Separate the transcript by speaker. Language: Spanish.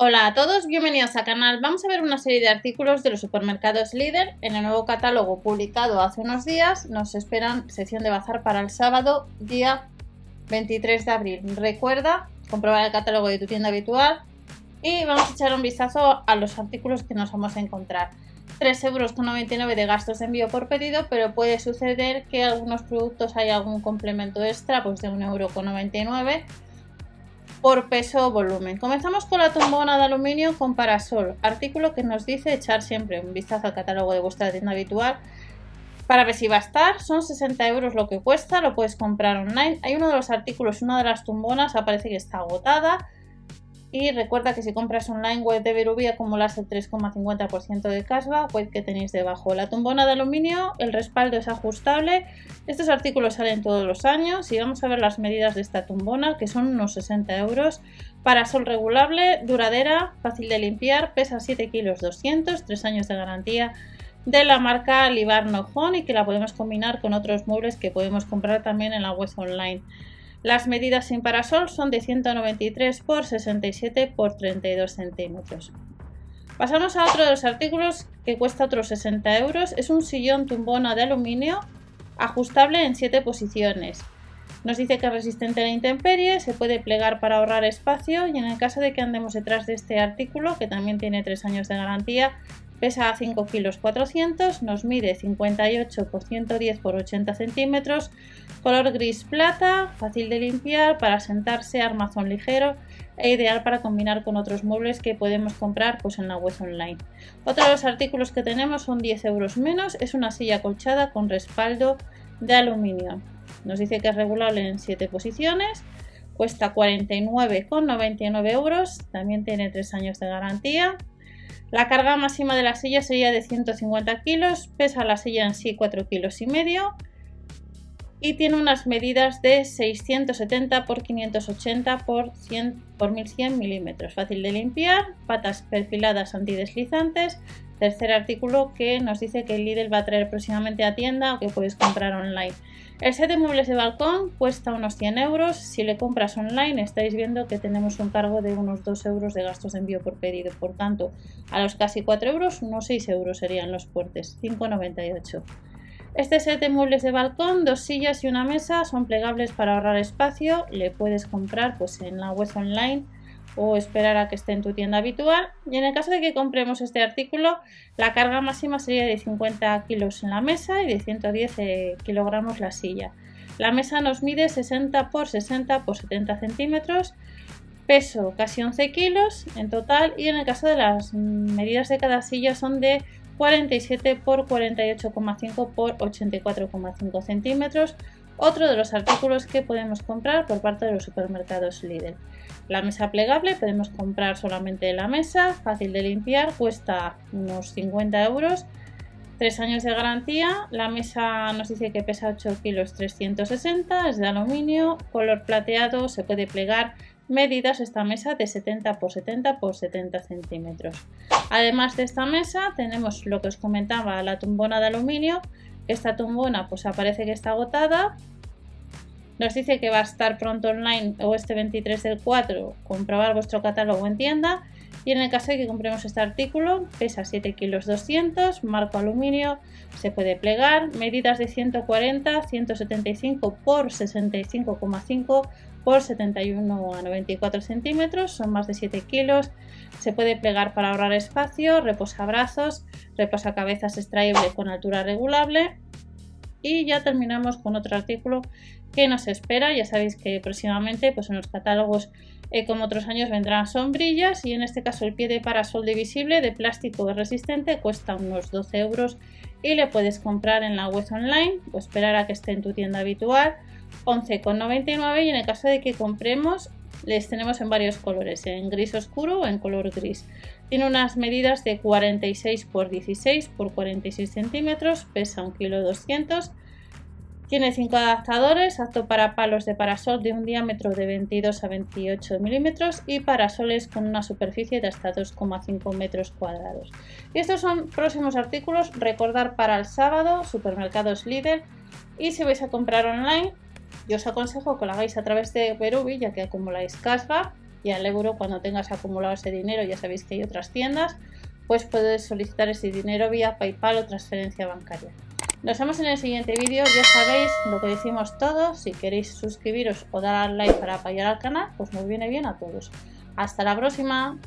Speaker 1: Hola a todos, bienvenidos al canal. Vamos a ver una serie de artículos de los supermercados líder. En el nuevo catálogo publicado hace unos días nos esperan sección de bazar para el sábado, día 23 de abril. Recuerda comprobar el catálogo de tu tienda habitual y vamos a echar un vistazo a los artículos que nos vamos a encontrar. 3,99 euros de gastos de envío por pedido, pero puede suceder que algunos productos hay algún complemento extra, pues de 1,99 euro por peso o volumen. Comenzamos con la tumbona de aluminio con parasol, artículo que nos dice echar siempre un vistazo al catálogo de vuestra tienda habitual para ver si va a estar. Son 60 euros lo que cuesta, lo puedes comprar online. Hay uno de los artículos, una de las tumbonas, aparece que está agotada. Y recuerda que si compras online web de Verubi acumulas el 3,50% de cashback, web que tenéis debajo. La tumbona de aluminio, el respaldo es ajustable. Estos artículos salen todos los años y vamos a ver las medidas de esta tumbona, que son unos 60 euros. Parasol regulable, duradera, fácil de limpiar, pesa 7 kilos 200, 3 años de garantía de la marca Libarno Home y que la podemos combinar con otros muebles que podemos comprar también en la web online. Las medidas sin parasol son de 193 por 67 por 32 centímetros. Pasamos a otro de los artículos que cuesta otros 60 euros. Es un sillón tumbona de aluminio ajustable en 7 posiciones. Nos dice que es resistente a la intemperie, se puede plegar para ahorrar espacio y en el caso de que andemos detrás de este artículo, que también tiene 3 años de garantía, Pesa 5 kilos 400, nos mide 58 por 110 por 80 centímetros, color gris plata, fácil de limpiar, para sentarse, armazón ligero e ideal para combinar con otros muebles que podemos comprar pues, en la web online. Otro de los artículos que tenemos son 10 euros menos, es una silla colchada con respaldo de aluminio. Nos dice que es regulable en 7 posiciones, cuesta 49,99 euros, también tiene 3 años de garantía. La carga máxima de la silla sería de 150 kilos, pesa la silla en sí 4 kilos y medio y tiene unas medidas de 670 por 580 por, 100, por 1100 milímetros. Fácil de limpiar, patas perfiladas antideslizantes. Tercer artículo que nos dice que el Lidl va a traer próximamente a tienda o que puedes comprar online. El set de muebles de balcón cuesta unos 100 euros. Si le compras online, estáis viendo que tenemos un cargo de unos 2 euros de gastos de envío por pedido. Por tanto, a los casi 4 euros, unos 6 euros serían los puertes, 5,98. Este set de muebles de balcón, dos sillas y una mesa son plegables para ahorrar espacio. Le puedes comprar pues, en la web online o esperar a que esté en tu tienda habitual. Y en el caso de que compremos este artículo, la carga máxima sería de 50 kilos en la mesa y de 110 eh, kilogramos la silla. La mesa nos mide 60 por 60 por 70 centímetros, peso casi 11 kilos en total y en el caso de las medidas de cada silla son de 47 por 48,5 por 84,5 centímetros. Otro de los artículos que podemos comprar por parte de los supermercados Lidl. La mesa plegable, podemos comprar solamente la mesa, fácil de limpiar, cuesta unos 50 euros. 3 años de garantía, la mesa nos dice que pesa 8 kilos 360, es de aluminio, color plateado, se puede plegar, medidas esta mesa de 70 por 70 por 70 centímetros. Además de esta mesa tenemos lo que os comentaba, la tumbona de aluminio, esta tumbona pues aparece que está agotada, nos dice que va a estar pronto online o este 23 del 4, comprobar vuestro catálogo en tienda. Y en el caso de que compremos este artículo, pesa 7 kilos 200, marco aluminio, se puede plegar, medidas de 140, 175 por 65,5 por 71 a 94 centímetros, son más de 7 kilos, se puede plegar para ahorrar espacio, reposa brazos, reposa cabezas extraíble con altura regulable y ya terminamos con otro artículo que nos espera. Ya sabéis que próximamente pues en los catálogos eh, como otros años vendrán sombrillas y en este caso el pie de parasol divisible de plástico resistente cuesta unos 12 euros y le puedes comprar en la web online o esperar a que esté en tu tienda habitual 11,99 y en el caso de que compremos les tenemos en varios colores, en gris oscuro o en color gris. Tiene unas medidas de 46 por 16 por 46 centímetros, pesa 1 kg 200 tiene 5 adaptadores, apto para palos de parasol de un diámetro de 22 a 28 milímetros y parasoles con una superficie de hasta 2,5 metros cuadrados. Y estos son próximos artículos. Recordar para el sábado, supermercados líder. Y si vais a comprar online, yo os aconsejo que lo hagáis a través de Verubi, ya que acumuláis cashback y al euro cuando tengas acumulado ese dinero, ya sabéis que hay otras tiendas, pues puedes solicitar ese dinero vía PayPal o transferencia bancaria. Nos vemos en el siguiente vídeo, ya sabéis lo que decimos todos, si queréis suscribiros o dar al like para apoyar al canal, pues nos viene bien a todos. Hasta la próxima.